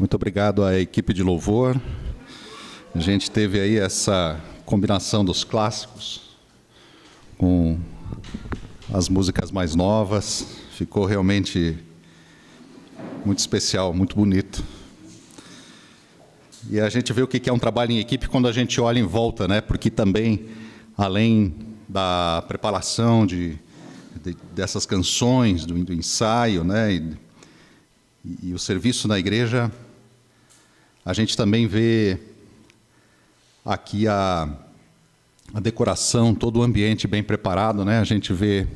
Muito obrigado à equipe de louvor. A gente teve aí essa combinação dos clássicos com as músicas mais novas. Ficou realmente muito especial, muito bonito. E a gente vê o que é um trabalho em equipe quando a gente olha em volta, né? Porque também, além da preparação de, de dessas canções, do, do ensaio, né? E, e o serviço na igreja, a gente também vê aqui a, a decoração, todo o ambiente bem preparado, né? A gente vê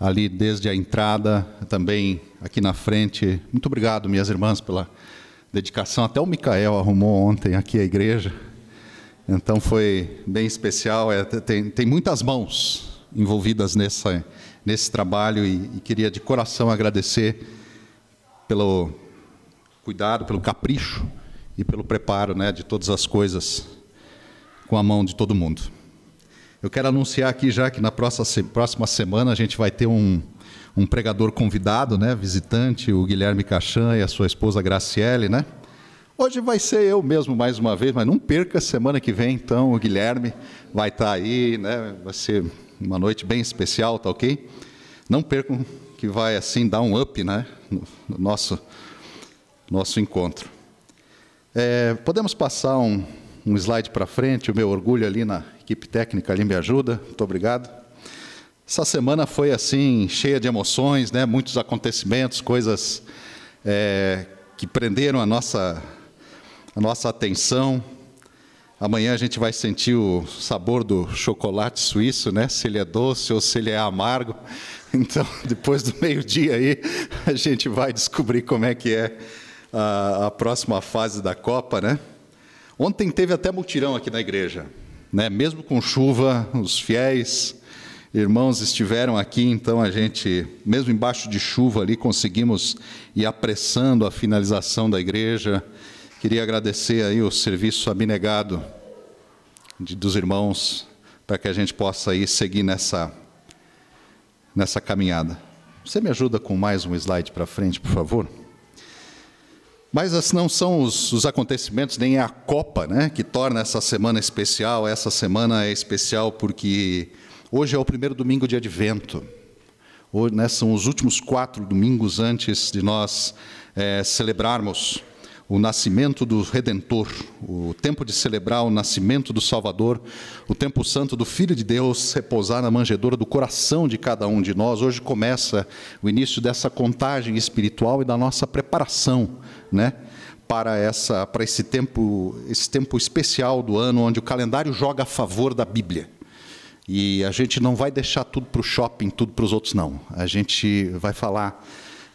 ali desde a entrada, também aqui na frente. Muito obrigado, minhas irmãs, pela dedicação. Até o Micael arrumou ontem aqui a igreja. Então foi bem especial. É, tem, tem muitas mãos envolvidas nessa, nesse trabalho e, e queria de coração agradecer pelo cuidado, pelo capricho e pelo preparo né, de todas as coisas com a mão de todo mundo. Eu quero anunciar aqui já que na próxima semana a gente vai ter um, um pregador convidado, né, visitante, o Guilherme Cachan e a sua esposa Graciele, né? Hoje vai ser eu mesmo mais uma vez, mas não perca semana que vem, então o Guilherme vai estar aí, né? Vai ser uma noite bem especial, tá ok? Não percam que vai assim dar um up, né, no, no nosso nosso encontro. É, podemos passar um, um slide para frente, o meu orgulho ali na equipe técnica ali me ajuda, muito obrigado. Essa semana foi assim, cheia de emoções, né? muitos acontecimentos, coisas é, que prenderam a nossa, a nossa atenção. Amanhã a gente vai sentir o sabor do chocolate suíço, né? se ele é doce ou se ele é amargo. Então, depois do meio-dia aí, a gente vai descobrir como é que é a, a próxima fase da Copa, né? Ontem teve até mutirão aqui na igreja, né? Mesmo com chuva, os fiéis irmãos estiveram aqui, então a gente, mesmo embaixo de chuva ali, conseguimos ir apressando a finalização da igreja. Queria agradecer aí o serviço abnegado de, dos irmãos para que a gente possa ir seguir nessa nessa caminhada. Você me ajuda com mais um slide para frente, por favor? Mas não são os, os, acontecimentos, nem a Copa, né, que torna essa semana especial. Essa semana é especial porque hoje é o primeiro domingo de Advento. Hoje, né, são os últimos quatro domingos antes de nós é, celebrarmos o nascimento do Redentor, o tempo de celebrar o nascimento do Salvador, o tempo santo do Filho de Deus repousar na manjedoura do coração de cada um de nós. Hoje começa o início dessa contagem espiritual e da nossa preparação, né? Para, essa, para esse tempo, esse tempo especial do ano, onde o calendário joga a favor da Bíblia. E a gente não vai deixar tudo para o shopping, tudo para os outros, não. A gente vai falar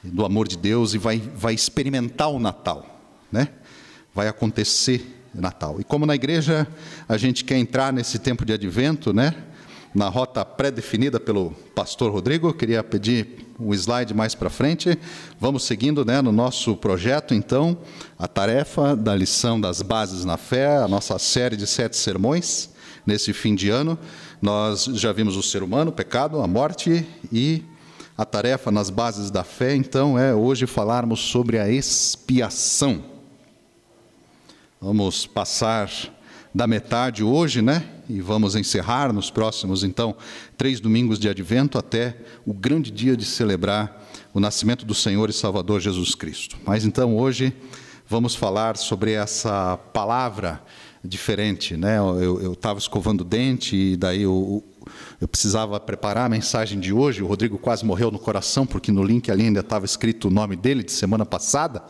do amor de Deus e vai, vai experimentar o Natal né? Vai acontecer Natal. E como na igreja a gente quer entrar nesse tempo de advento, né? Na rota pré-definida pelo pastor Rodrigo, queria pedir um slide mais para frente. Vamos seguindo né, no nosso projeto, então, a tarefa da lição das bases na fé, a nossa série de sete sermões nesse fim de ano. Nós já vimos o ser humano, o pecado, a morte e a tarefa nas bases da fé, então, é hoje falarmos sobre a expiação. Vamos passar da metade hoje, né? E vamos encerrar nos próximos, então, três domingos de advento até o grande dia de celebrar o nascimento do Senhor e Salvador Jesus Cristo. Mas então hoje vamos falar sobre essa palavra diferente, né? Eu estava escovando o dente e daí eu, eu precisava preparar a mensagem de hoje. O Rodrigo quase morreu no coração porque no link ali ainda estava escrito o nome dele de semana passada.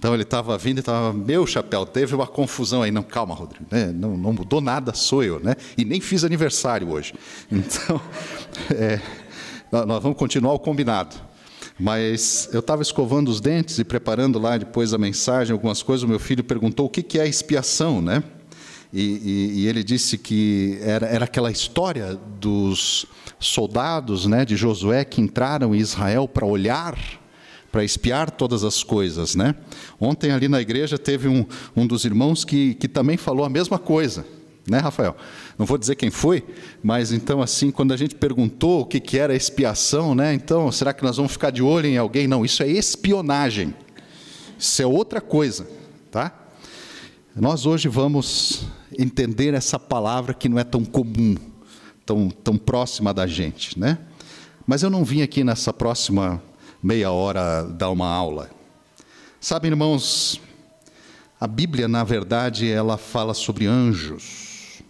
Então ele estava vindo e estava, meu chapéu, teve uma confusão aí. Não, calma, Rodrigo, né? não, não, mudou nada, sou eu, né? E nem fiz aniversário hoje. Então, é, nós vamos continuar o combinado. Mas eu estava escovando os dentes e preparando lá depois a mensagem, algumas coisas. O meu filho perguntou o que, que é expiação, né? E, e, e, ele disse que era, era aquela história dos soldados né, de Josué que entraram em Israel para olhar para espiar todas as coisas, né? Ontem ali na igreja teve um, um dos irmãos que, que também falou a mesma coisa, né, Rafael? Não vou dizer quem foi, mas então assim, quando a gente perguntou o que, que era expiação, né? Então, será que nós vamos ficar de olho em alguém? Não, isso é espionagem. Isso é outra coisa, tá? Nós hoje vamos entender essa palavra que não é tão comum, tão, tão próxima da gente, né? Mas eu não vim aqui nessa próxima meia hora dar uma aula. Sabe, irmãos, a Bíblia, na verdade, ela fala sobre anjos.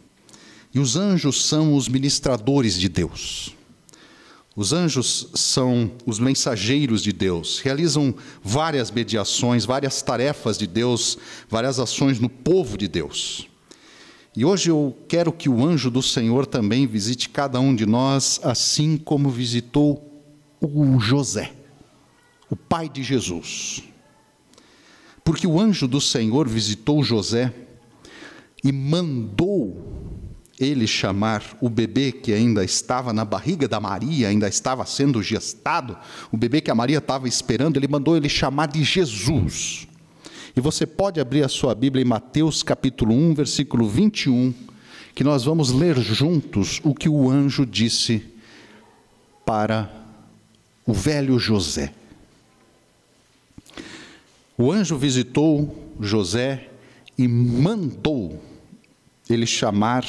E os anjos são os ministradores de Deus. Os anjos são os mensageiros de Deus, realizam várias mediações, várias tarefas de Deus, várias ações no povo de Deus. E hoje eu quero que o anjo do Senhor também visite cada um de nós, assim como visitou o José, o pai de Jesus. Porque o anjo do Senhor visitou José e mandou ele chamar o bebê que ainda estava na barriga da Maria, ainda estava sendo gestado, o bebê que a Maria estava esperando, ele mandou ele chamar de Jesus. E você pode abrir a sua Bíblia em Mateus capítulo 1, versículo 21, que nós vamos ler juntos o que o anjo disse para o velho José. O anjo visitou José e mandou ele chamar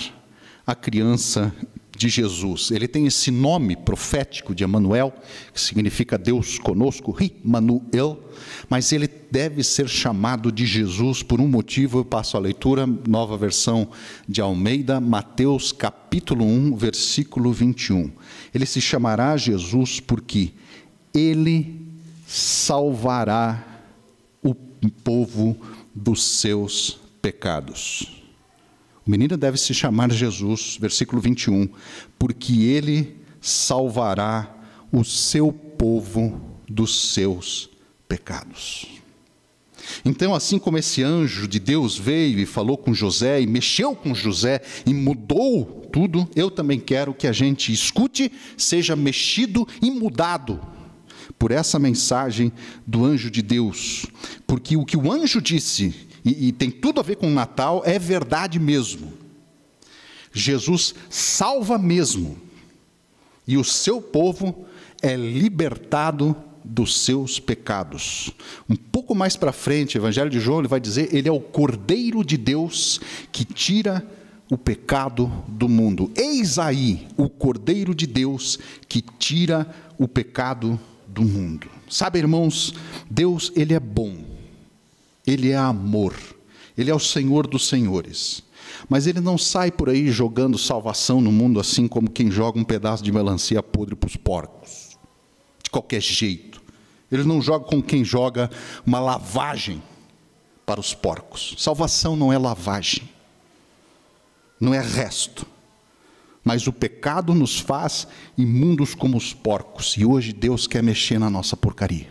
a criança de Jesus. Ele tem esse nome profético de Emanuel, que significa Deus conosco, Manuel, mas ele deve ser chamado de Jesus por um motivo. Eu passo a leitura, nova versão de Almeida, Mateus capítulo 1, versículo 21. Ele se chamará Jesus porque ele salvará povo dos seus pecados. O menino deve se chamar Jesus, versículo 21, porque ele salvará o seu povo dos seus pecados. Então, assim como esse anjo de Deus veio e falou com José, e mexeu com José, e mudou tudo, eu também quero que a gente escute, seja mexido e mudado por essa mensagem do anjo de Deus. Porque o que o anjo disse e, e tem tudo a ver com o Natal, é verdade mesmo. Jesus salva mesmo, e o seu povo é libertado dos seus pecados. Um pouco mais para frente, o Evangelho de João ele vai dizer: Ele é o Cordeiro de Deus que tira o pecado do mundo. Eis aí o Cordeiro de Deus que tira o pecado do mundo. Sabe, irmãos, Deus ele é bom. Ele é amor. Ele é o Senhor dos senhores. Mas ele não sai por aí jogando salvação no mundo assim como quem joga um pedaço de melancia podre para os porcos. De qualquer jeito. Ele não joga como quem joga uma lavagem para os porcos. Salvação não é lavagem. Não é resto. Mas o pecado nos faz imundos como os porcos. E hoje Deus quer mexer na nossa porcaria.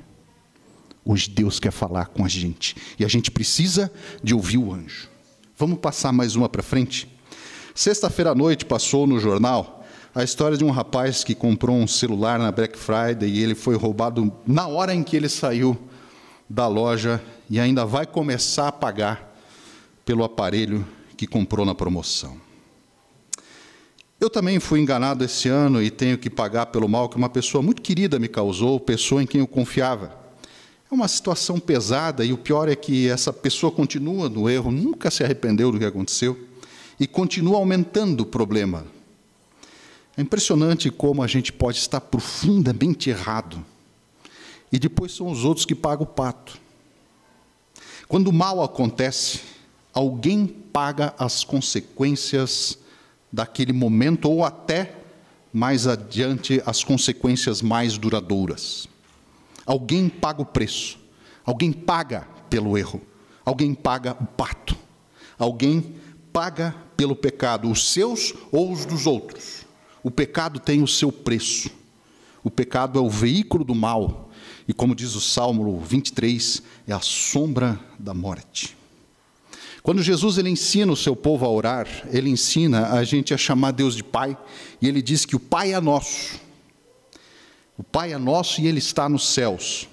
Hoje Deus quer falar com a gente e a gente precisa de ouvir o anjo. Vamos passar mais uma para frente? Sexta-feira à noite passou no jornal a história de um rapaz que comprou um celular na Black Friday e ele foi roubado na hora em que ele saiu da loja e ainda vai começar a pagar pelo aparelho que comprou na promoção. Eu também fui enganado esse ano e tenho que pagar pelo mal que uma pessoa muito querida me causou, pessoa em quem eu confiava. É uma situação pesada e o pior é que essa pessoa continua no erro, nunca se arrependeu do que aconteceu e continua aumentando o problema. É impressionante como a gente pode estar profundamente errado e depois são os outros que pagam o pato. Quando o mal acontece, alguém paga as consequências daquele momento ou até mais adiante as consequências mais duradouras. Alguém paga o preço. Alguém paga pelo erro. Alguém paga o pato. Alguém paga pelo pecado, os seus ou os dos outros. O pecado tem o seu preço. O pecado é o veículo do mal. E como diz o Salmo 23, é a sombra da morte. Quando Jesus ele ensina o seu povo a orar, ele ensina a gente a chamar Deus de Pai, e ele diz que o Pai é nosso. O Pai é nosso e Ele está nos céus.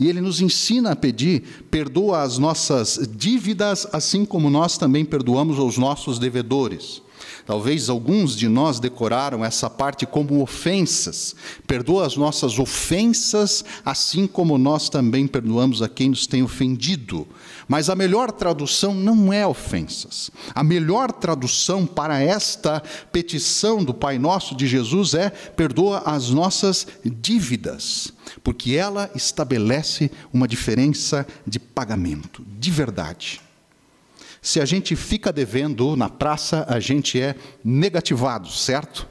E Ele nos ensina a pedir, perdoa as nossas dívidas, assim como nós também perdoamos aos nossos devedores. Talvez alguns de nós decoraram essa parte como ofensas. Perdoa as nossas ofensas, assim como nós também perdoamos a quem nos tem ofendido. Mas a melhor tradução não é ofensas. A melhor tradução para esta petição do Pai Nosso de Jesus é: perdoa as nossas dívidas, porque ela estabelece uma diferença de pagamento, de verdade. Se a gente fica devendo na praça, a gente é negativado, certo?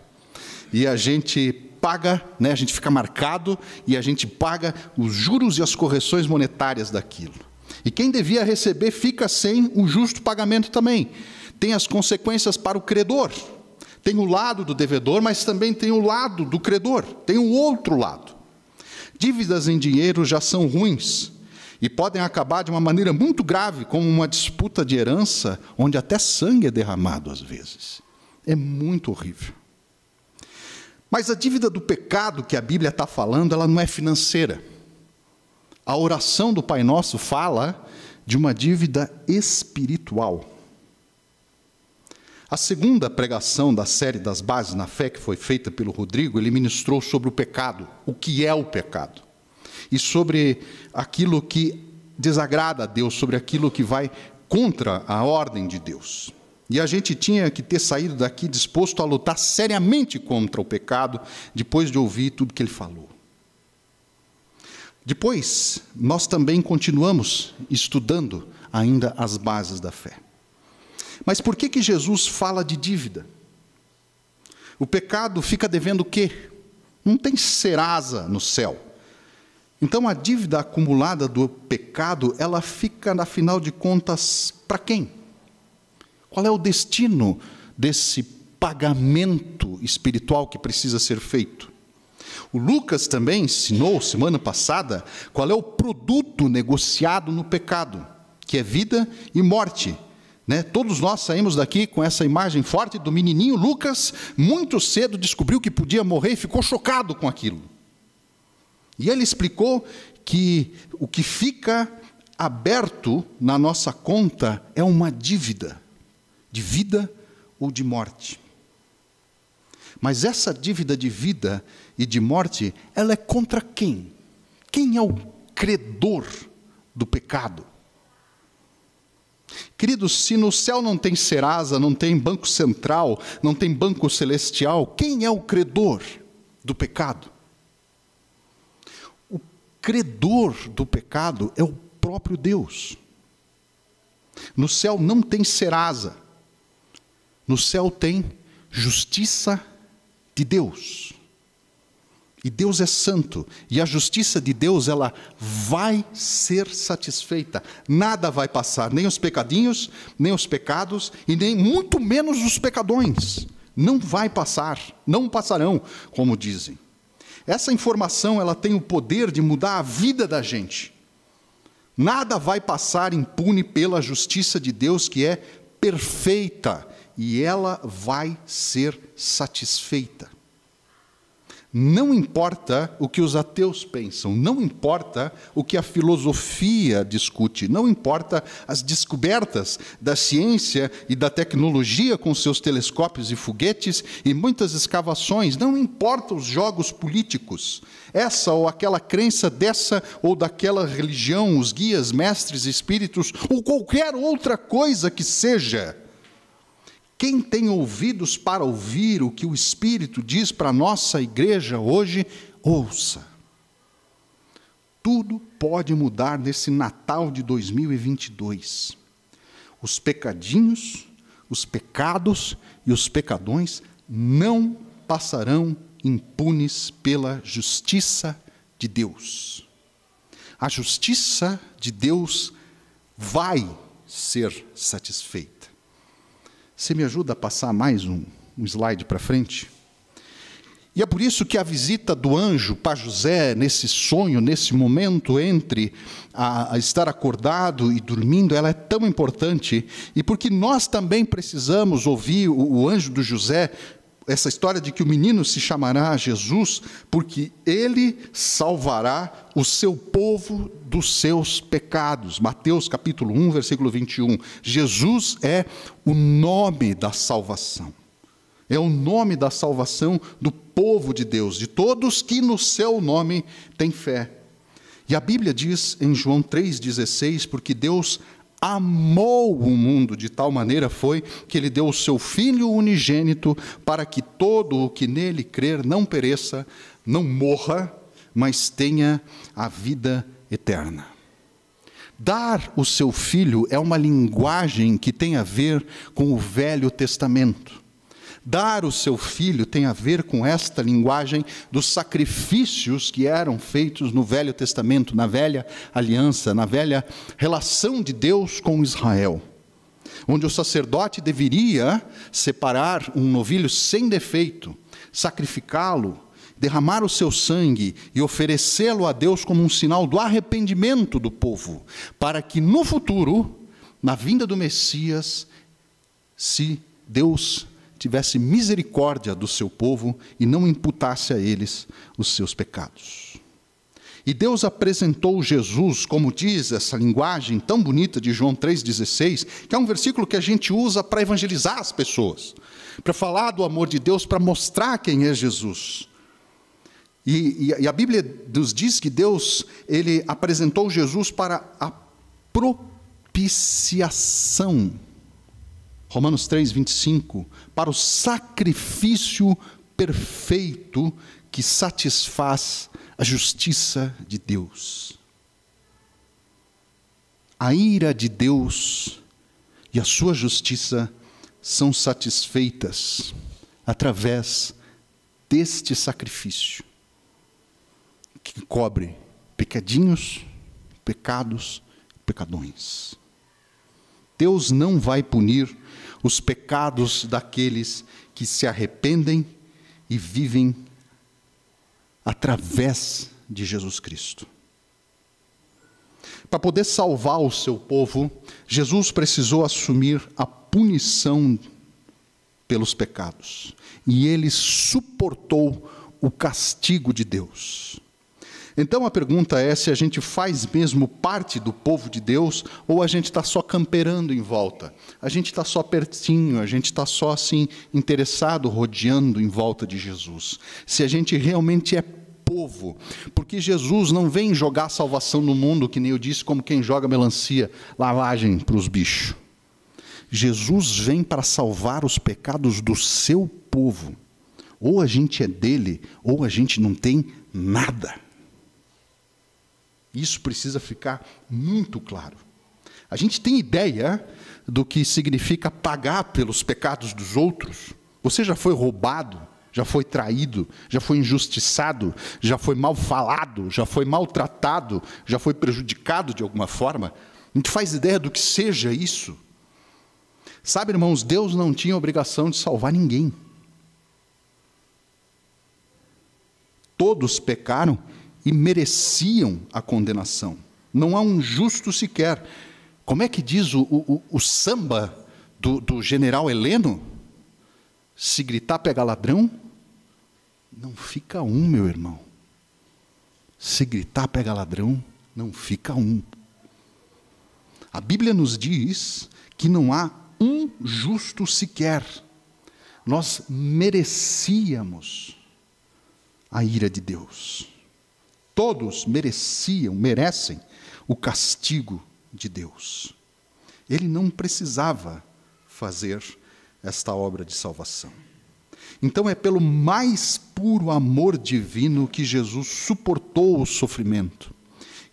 E a gente paga, né, a gente fica marcado e a gente paga os juros e as correções monetárias daquilo. E quem devia receber fica sem o justo pagamento também. Tem as consequências para o credor. Tem o lado do devedor, mas também tem o lado do credor. Tem o outro lado. Dívidas em dinheiro já são ruins, e podem acabar de uma maneira muito grave, como uma disputa de herança, onde até sangue é derramado às vezes. É muito horrível. Mas a dívida do pecado que a Bíblia está falando, ela não é financeira. A oração do Pai Nosso fala de uma dívida espiritual. A segunda pregação da série das bases na fé, que foi feita pelo Rodrigo, ele ministrou sobre o pecado, o que é o pecado e sobre aquilo que desagrada a Deus, sobre aquilo que vai contra a ordem de Deus. E a gente tinha que ter saído daqui disposto a lutar seriamente contra o pecado, depois de ouvir tudo que ele falou. Depois, nós também continuamos estudando ainda as bases da fé. Mas por que, que Jesus fala de dívida? O pecado fica devendo o quê? Não tem serasa no céu. Então a dívida acumulada do pecado, ela fica, afinal de contas, para quem? Qual é o destino desse pagamento espiritual que precisa ser feito? O Lucas também ensinou semana passada qual é o produto negociado no pecado, que é vida e morte. Né? Todos nós saímos daqui com essa imagem forte do menininho Lucas, muito cedo descobriu que podia morrer e ficou chocado com aquilo. E ele explicou que o que fica aberto na nossa conta é uma dívida, de vida ou de morte. Mas essa dívida de vida e de morte, ela é contra quem? Quem é o credor do pecado? Queridos, se no céu não tem Serasa, não tem banco central, não tem banco celestial, quem é o credor do pecado? credor do pecado é o próprio Deus. No céu não tem serasa. No céu tem justiça de Deus. E Deus é santo, e a justiça de Deus ela vai ser satisfeita. Nada vai passar, nem os pecadinhos, nem os pecados e nem muito menos os pecadões. Não vai passar, não passarão, como dizem. Essa informação ela tem o poder de mudar a vida da gente. Nada vai passar impune pela justiça de Deus que é perfeita e ela vai ser satisfeita. Não importa o que os ateus pensam, não importa o que a filosofia discute, não importa as descobertas da ciência e da tecnologia com seus telescópios e foguetes e muitas escavações, não importa os jogos políticos, essa ou aquela crença dessa ou daquela religião, os guias, mestres, espíritos ou qualquer outra coisa que seja quem tem ouvidos para ouvir o que o Espírito diz para a nossa igreja hoje, ouça. Tudo pode mudar nesse Natal de 2022. Os pecadinhos, os pecados e os pecadões não passarão impunes pela justiça de Deus. A justiça de Deus vai ser satisfeita. Você me ajuda a passar mais um, um slide para frente? E é por isso que a visita do anjo para José, nesse sonho, nesse momento entre a, a, estar acordado e dormindo, ela é tão importante. E porque nós também precisamos ouvir o, o anjo do José essa história de que o menino se chamará Jesus, porque ele salvará o seu povo dos seus pecados. Mateus capítulo 1, versículo 21. Jesus é o nome da salvação. É o nome da salvação do povo de Deus, de todos que no seu nome têm fé. E a Bíblia diz em João 3,16: porque Deus amou o mundo de tal maneira foi que ele deu o seu Filho unigênito para que todo o que nele crer não pereça, não morra, mas tenha a vida eterna. Dar o seu filho é uma linguagem que tem a ver com o Velho Testamento. Dar o seu filho tem a ver com esta linguagem dos sacrifícios que eram feitos no Velho Testamento, na velha aliança, na velha relação de Deus com Israel. Onde o sacerdote deveria separar um novilho sem defeito, sacrificá-lo, derramar o seu sangue e oferecê-lo a Deus como um sinal do arrependimento do povo, para que no futuro, na vinda do Messias, se Deus tivesse misericórdia do seu povo e não imputasse a eles os seus pecados. E Deus apresentou Jesus, como diz essa linguagem tão bonita de João 3,16, que é um versículo que a gente usa para evangelizar as pessoas, para falar do amor de Deus, para mostrar quem é Jesus. E, e, e, a Bíblia nos diz que Deus ele apresentou Jesus para a propiciação Romanos 3, 25, para o sacrifício perfeito que satisfaz a justiça de Deus. A ira de Deus e a sua justiça são satisfeitas através deste sacrifício que cobre pecadinhos, pecados, pecadões. Deus não vai punir os pecados daqueles que se arrependem e vivem através de Jesus Cristo. Para poder salvar o seu povo, Jesus precisou assumir a punição pelos pecados. E ele suportou o castigo de Deus. Então a pergunta é se a gente faz mesmo parte do povo de Deus ou a gente está só camperando em volta. A gente está só pertinho, a gente está só assim interessado, rodeando em volta de Jesus. Se a gente realmente é povo, porque Jesus não vem jogar salvação no mundo, que nem eu disse, como quem joga melancia, lavagem para os bichos. Jesus vem para salvar os pecados do seu povo. Ou a gente é dele, ou a gente não tem nada. Isso precisa ficar muito claro. A gente tem ideia do que significa pagar pelos pecados dos outros. Você já foi roubado, já foi traído, já foi injustiçado, já foi mal falado, já foi maltratado, já foi prejudicado de alguma forma. A gente faz ideia do que seja isso. Sabe, irmãos, Deus não tinha obrigação de salvar ninguém. Todos pecaram e mereciam a condenação. Não há um justo sequer. Como é que diz o, o, o samba do, do general Heleno? Se gritar, pega ladrão, não fica um, meu irmão. Se gritar, pega ladrão, não fica um. A Bíblia nos diz que não há um justo sequer. Nós merecíamos a ira de Deus. Todos mereciam, merecem o castigo de Deus. Ele não precisava fazer esta obra de salvação. Então é pelo mais puro amor divino que Jesus suportou o sofrimento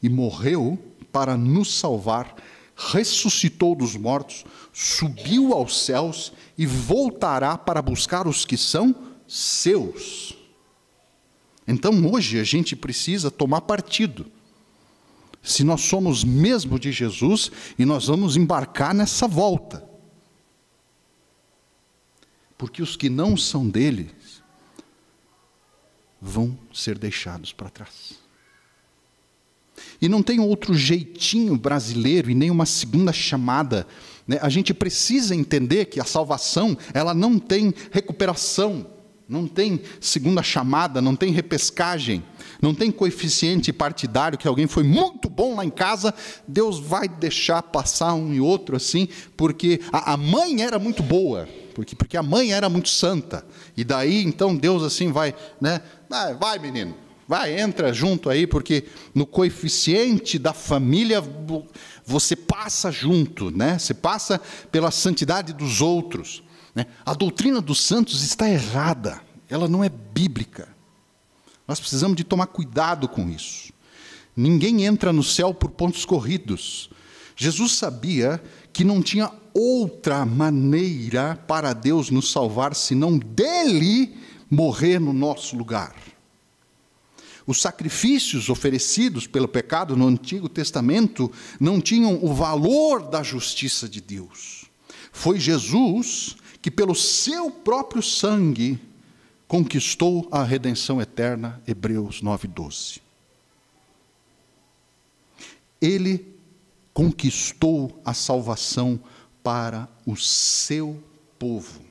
e morreu para nos salvar, ressuscitou dos mortos, subiu aos céus e voltará para buscar os que são seus. Então hoje a gente precisa tomar partido. Se nós somos mesmo de Jesus e nós vamos embarcar nessa volta. Porque os que não são dele vão ser deixados para trás. E não tem outro jeitinho brasileiro e nem uma segunda chamada. Né? A gente precisa entender que a salvação ela não tem recuperação. Não tem segunda chamada, não tem repescagem, não tem coeficiente partidário que alguém foi muito bom lá em casa, Deus vai deixar passar um e outro assim, porque a, mãe era muito boa, Porque, porque a mãe era muito santa. E daí, então, Deus assim vai, né? Vai, vai menino, vai, entra junto aí, porque no coeficiente da família você passa junto, né? Você passa pela santidade dos outros. Né? A doutrina dos santos está errada, ela não é bíblica. Nós precisamos de tomar cuidado com isso. Ninguém entra no céu por pontos corridos. Jesus sabia que não tinha outra maneira para Deus nos salvar senão dele morrer no nosso lugar. Os sacrifícios oferecidos pelo pecado no Antigo Testamento não tinham o valor da justiça de Deus. Foi Jesus que, pelo seu próprio sangue, conquistou a redenção eterna, Hebreus 9,12. Ele conquistou a salvação para o seu povo.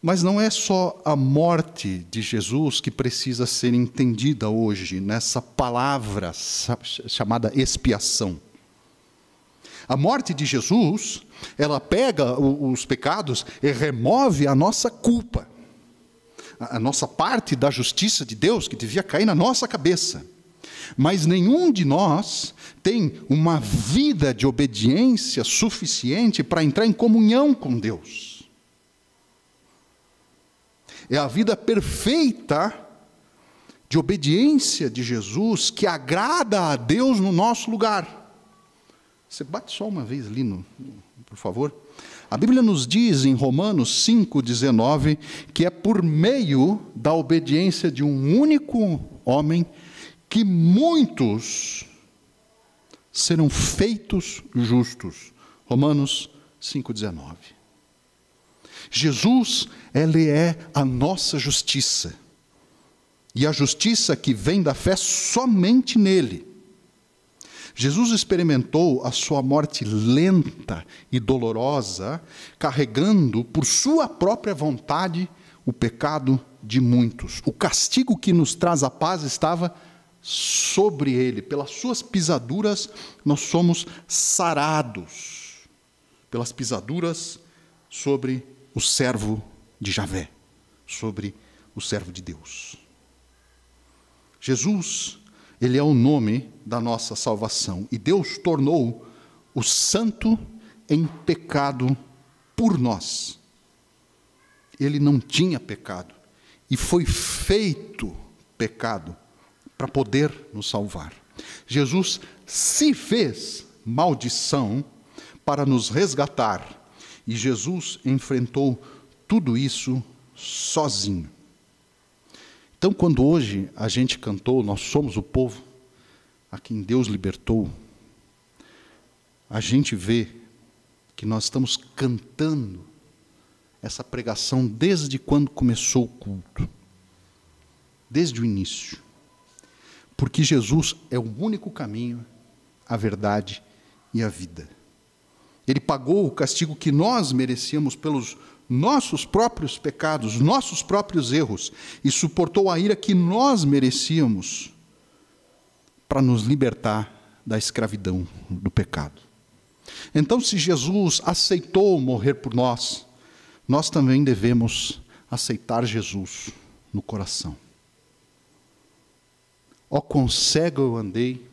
Mas não é só a morte de Jesus que precisa ser entendida hoje nessa palavra chamada expiação. A morte de Jesus, ela pega os pecados e remove a nossa culpa, a nossa parte da justiça de Deus que devia cair na nossa cabeça. Mas nenhum de nós tem uma vida de obediência suficiente para entrar em comunhão com Deus é a vida perfeita de obediência de Jesus que agrada a Deus no nosso lugar. Você bate só uma vez ali, no, por favor. A Bíblia nos diz em Romanos 5,19 que é por meio da obediência de um único homem que muitos serão feitos justos. Romanos 5,19. Jesus, ele é a nossa justiça. E a justiça que vem da fé somente nele. Jesus experimentou a sua morte lenta e dolorosa, carregando por sua própria vontade o pecado de muitos. O castigo que nos traz a paz estava sobre ele. Pelas suas pisaduras nós somos sarados. Pelas pisaduras sobre o servo de Javé, sobre o servo de Deus. Jesus, ele é o nome da nossa salvação e Deus tornou o santo em pecado por nós. Ele não tinha pecado e foi feito pecado para poder nos salvar. Jesus se fez maldição para nos resgatar e Jesus enfrentou tudo isso sozinho. Então, quando hoje a gente cantou, nós somos o povo a quem Deus libertou, a gente vê que nós estamos cantando essa pregação desde quando começou o culto, desde o início. Porque Jesus é o único caminho, a verdade e a vida. Ele pagou o castigo que nós merecíamos pelos nossos próprios pecados, nossos próprios erros, e suportou a ira que nós merecíamos para nos libertar da escravidão do pecado. Então, se Jesus aceitou morrer por nós, nós também devemos aceitar Jesus no coração. Ó quão cego eu andei,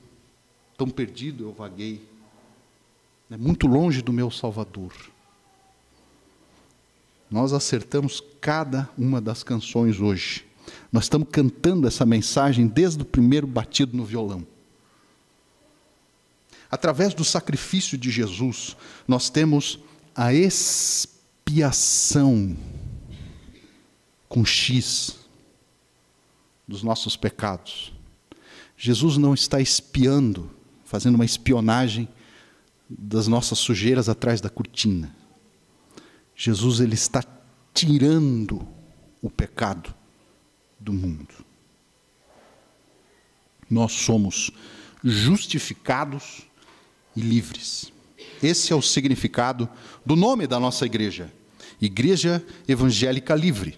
tão perdido eu vaguei, é muito longe do meu Salvador. Nós acertamos cada uma das canções hoje. Nós estamos cantando essa mensagem desde o primeiro batido no violão. Através do sacrifício de Jesus, nós temos a expiação com X dos nossos pecados. Jesus não está espiando, fazendo uma espionagem das nossas sujeiras atrás da cortina. Jesus ele está tirando o pecado do mundo. Nós somos justificados e livres. Esse é o significado do nome da nossa igreja. Igreja Evangélica Livre.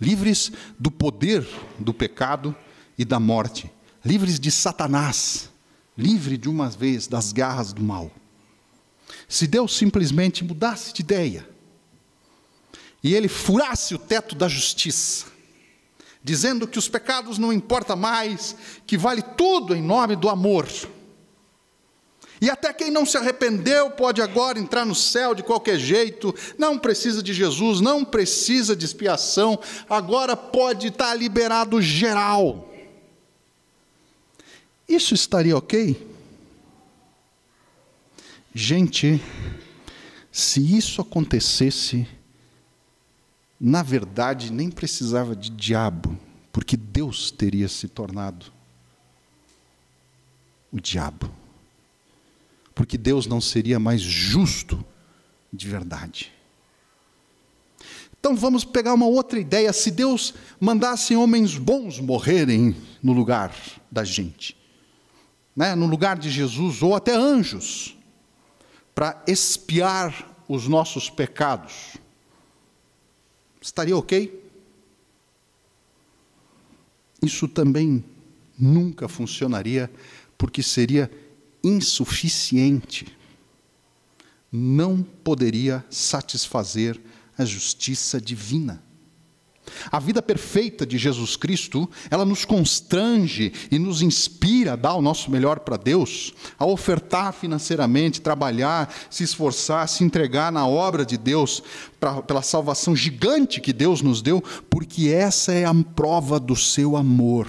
Livres do poder do pecado e da morte. Livres de Satanás. Livre de uma vez das garras do mal. se Deus simplesmente mudasse de ideia e ele furasse o teto da justiça, dizendo que os pecados não importam mais, que vale tudo em nome do amor. E até quem não se arrependeu pode agora entrar no céu de qualquer jeito, não precisa de Jesus, não precisa de expiação, agora pode estar liberado geral. Isso estaria ok? Gente, se isso acontecesse, na verdade nem precisava de diabo, porque Deus teria se tornado o diabo porque Deus não seria mais justo de verdade. Então vamos pegar uma outra ideia: se Deus mandasse homens bons morrerem no lugar da gente, né, no lugar de Jesus, ou até anjos, para expiar os nossos pecados, estaria ok? Isso também nunca funcionaria, porque seria insuficiente, não poderia satisfazer a justiça divina. A vida perfeita de Jesus Cristo, ela nos constrange e nos inspira a dar o nosso melhor para Deus, a ofertar financeiramente, trabalhar, se esforçar, se entregar na obra de Deus, pra, pela salvação gigante que Deus nos deu, porque essa é a prova do seu amor.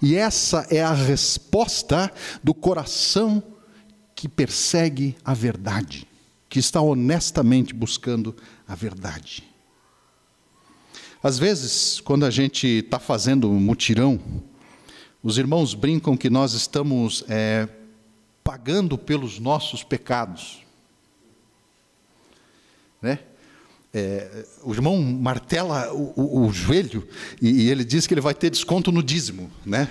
E essa é a resposta do coração que persegue a verdade, que está honestamente buscando a verdade. Às vezes, quando a gente está fazendo um mutirão, os irmãos brincam que nós estamos é, pagando pelos nossos pecados. Né? É, o irmão martela o, o, o joelho e, e, ele diz que ele vai ter desconto no dízimo, né?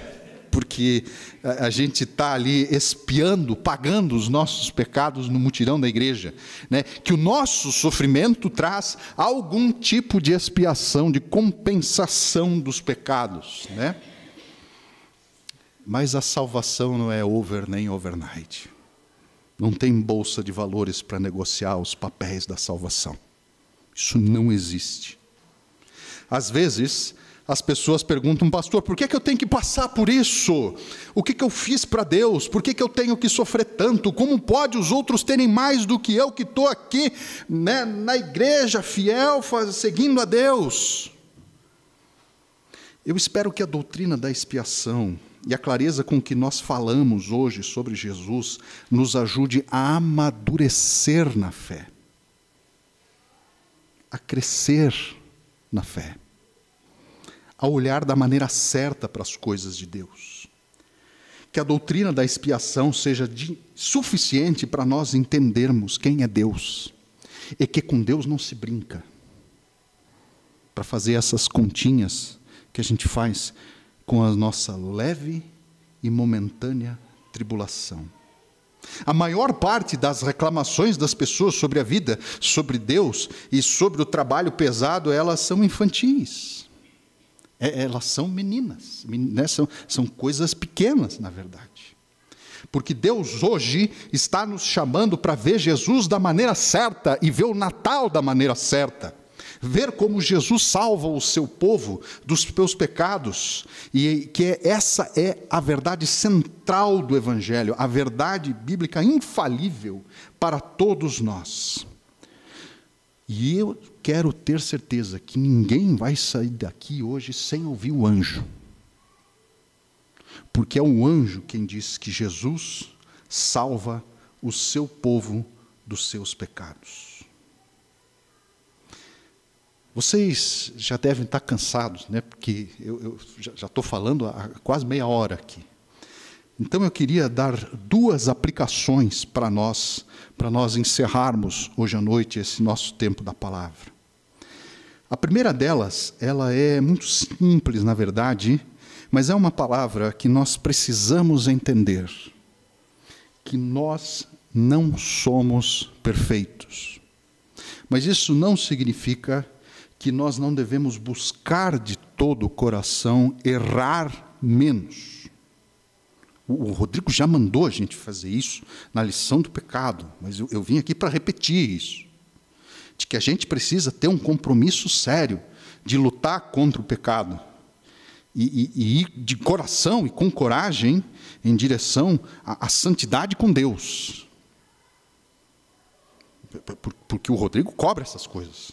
Porque a, gente está ali espiando, pagando os nossos pecados no mutirão da igreja, né? Que o nosso sofrimento traz algum tipo de expiação, de compensação dos pecados, né? Mas a salvação não é over nem overnight. Não tem bolsa de valores para negociar os papéis da salvação. Isso não existe. Às vezes, as pessoas perguntam, pastor, por que, que eu tenho que passar por isso? O que, que eu fiz para Deus? Por que, que eu tenho que sofrer tanto? Como pode os outros terem mais do que eu que estou aqui né, na igreja, fiel, seguindo a Deus? Eu espero que a doutrina da expiação e a clareza com que nós falamos hoje sobre Jesus nos ajude a amadurecer na fé a crescer na fé, a olhar da maneira certa para as coisas de Deus. Que a doutrina da expiação seja de, suficiente para nós entendermos quem é Deus e que com Deus não se brinca. Para fazer essas continhas que a gente faz com a nossa leve e momentânea tribulação. A maior parte das reclamações das pessoas sobre a vida, sobre Deus e sobre o trabalho pesado, elas são infantis. É, elas são meninas, né? são, são coisas pequenas, na verdade. Porque Deus hoje está nos chamando para ver Jesus da maneira certa e ver o Natal da maneira certa ver como Jesus salva o seu povo dos seus pecados, e que essa é a verdade central do Evangelho, a verdade bíblica infalível para todos nós. E eu quero ter certeza que ninguém vai sair daqui hoje sem ouvir o anjo. Porque é o anjo quem diz que Jesus salva o seu povo dos seus pecados. Vocês já devem estar cansados, né? porque eu, eu já estou falando há quase meia hora aqui. Então eu queria dar duas aplicações para nós, para nós encerrarmos hoje à noite esse nosso tempo da palavra. A primeira delas, ela é muito simples, na verdade, mas é uma palavra que nós precisamos entender. Que nós não somos perfeitos. Mas isso não significa que nós não devemos buscar de todo o coração errar menos. O, Rodrigo já mandou a gente fazer isso na lição do pecado, mas eu, eu vim aqui para repetir isso. De que a gente precisa ter um compromisso sério de lutar contra o pecado. E, e, e ir de coração e com coragem em direção à, à santidade com Deus. Porque o Rodrigo cobra essas coisas.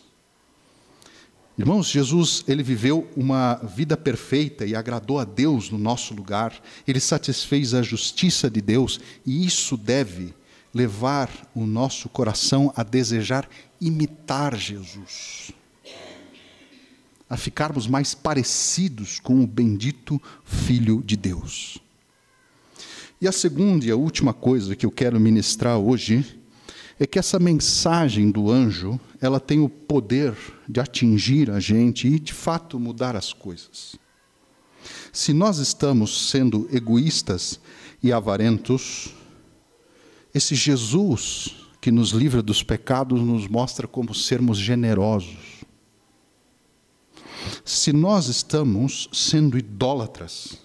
Irmãos, Jesus, ele viveu uma vida perfeita e agradou a Deus no nosso lugar. Ele satisfez a justiça de Deus e isso deve levar o nosso coração a desejar imitar Jesus. A ficarmos mais parecidos com o bendito Filho de Deus. E a segunda e a última coisa que eu quero ministrar hoje é que essa mensagem do anjo, ela tem o poder de atingir a gente e de fato mudar as coisas. Se nós estamos sendo egoístas e avarentos, esse Jesus que nos livra dos pecados nos mostra como sermos generosos. Se nós estamos sendo idólatras,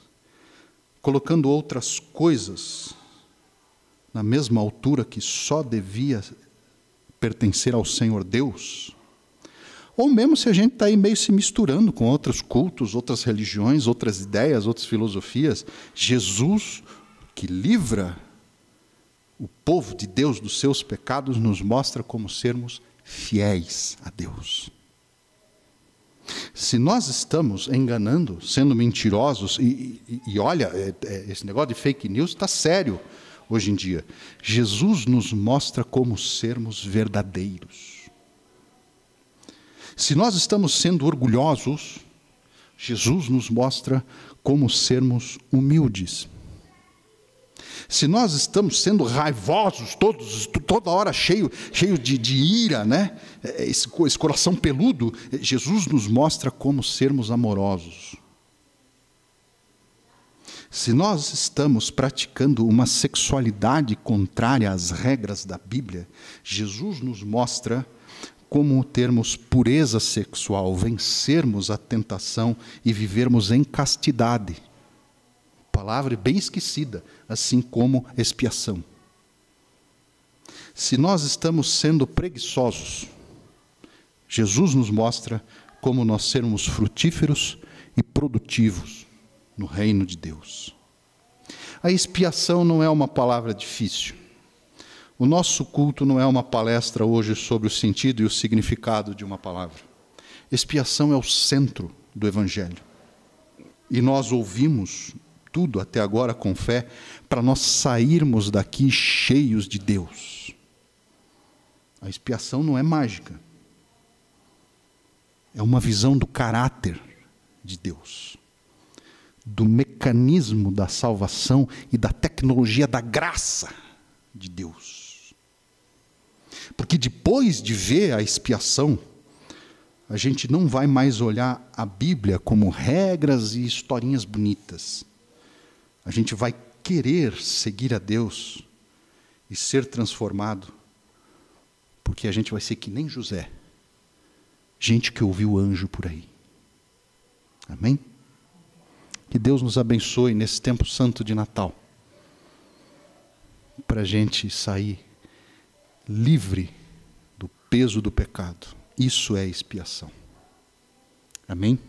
colocando outras coisas na mesma altura que só devia pertencer ao Senhor Deus, ou mesmo se a gente está aí meio se misturando com outros cultos, outras religiões, outras ideias, outras filosofias, Jesus, que livra o povo de Deus dos seus pecados, nos mostra como sermos fiéis a Deus. Se nós estamos enganando, sendo mentirosos, e, e, e olha, é, é, esse negócio de fake news está sério hoje em dia. Jesus nos mostra como sermos verdadeiros. Se nós estamos sendo orgulhosos, Jesus nos mostra como sermos humildes. Se nós estamos sendo raivosos, todos, toda hora cheio, cheio de, de ira, né? Esse, esse coração peludo, Jesus nos mostra como sermos amorosos. Se nós estamos praticando uma sexualidade contrária às regras da Bíblia, Jesus nos mostra como termos pureza sexual, vencermos a tentação e vivermos em castidade. Palavra bem esquecida, assim como expiação. Se nós estamos sendo preguiçosos, Jesus nos mostra como nós sermos frutíferos e produtivos no reino de Deus. A expiação não é uma palavra difícil. O nosso culto não é uma palestra hoje sobre o sentido e o significado de uma palavra. Expiação é o centro do Evangelho. E nós ouvimos tudo até agora com fé para nós sairmos daqui cheios de Deus. A expiação não é mágica. É uma visão do caráter de Deus do mecanismo da salvação e da tecnologia da graça de Deus. Porque depois de ver a expiação, a gente não vai mais olhar a Bíblia como regras e historinhas bonitas. A gente vai querer seguir a Deus e ser transformado, porque a gente vai ser que nem José, gente que ouviu o anjo por aí. Amém? Que Deus nos abençoe nesse tempo santo de Natal, para a gente sair livre do peso do pecado. Isso é expiação. Amém?